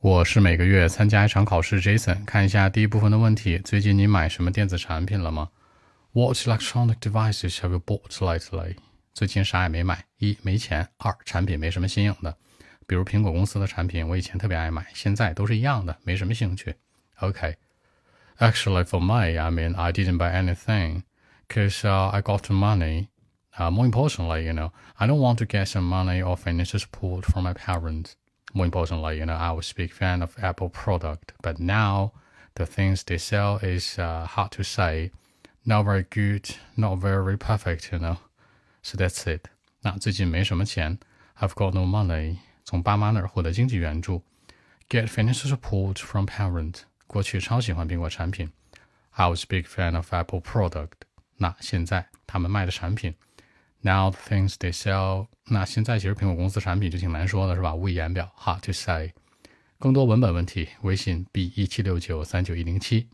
我是每个月参加一场考试，Jason。看一下第一部分的问题：最近你买什么电子产品了吗？What electronic devices have you bought lately？最近啥也没买。一没钱，二产品没什么新颖的，比如苹果公司的产品，我以前特别爱买，现在都是一样的，没什么兴趣。OK。Actually, for me, I mean, I didn't buy anything because uh, I got money. Uh, more importantly, you know, I don't want to get some money or financial support from my parents. More importantly, you know, I was a big fan of Apple product, but now the things they sell is uh, hard to say, not very good, not very perfect, you know. So that's it. 那最近没什么钱，I've got no money. 从爸妈那儿获得经济援助，get financial support from parents. 过去超喜欢苹果产品，I was a big fan of Apple product. 那现在他们卖的产品 Now the things they sell，那现在其实苹果公司产品就挺难说的，是吧？无以言表，hard to say。更多文本问题，微信 b 一七六九三九一零七。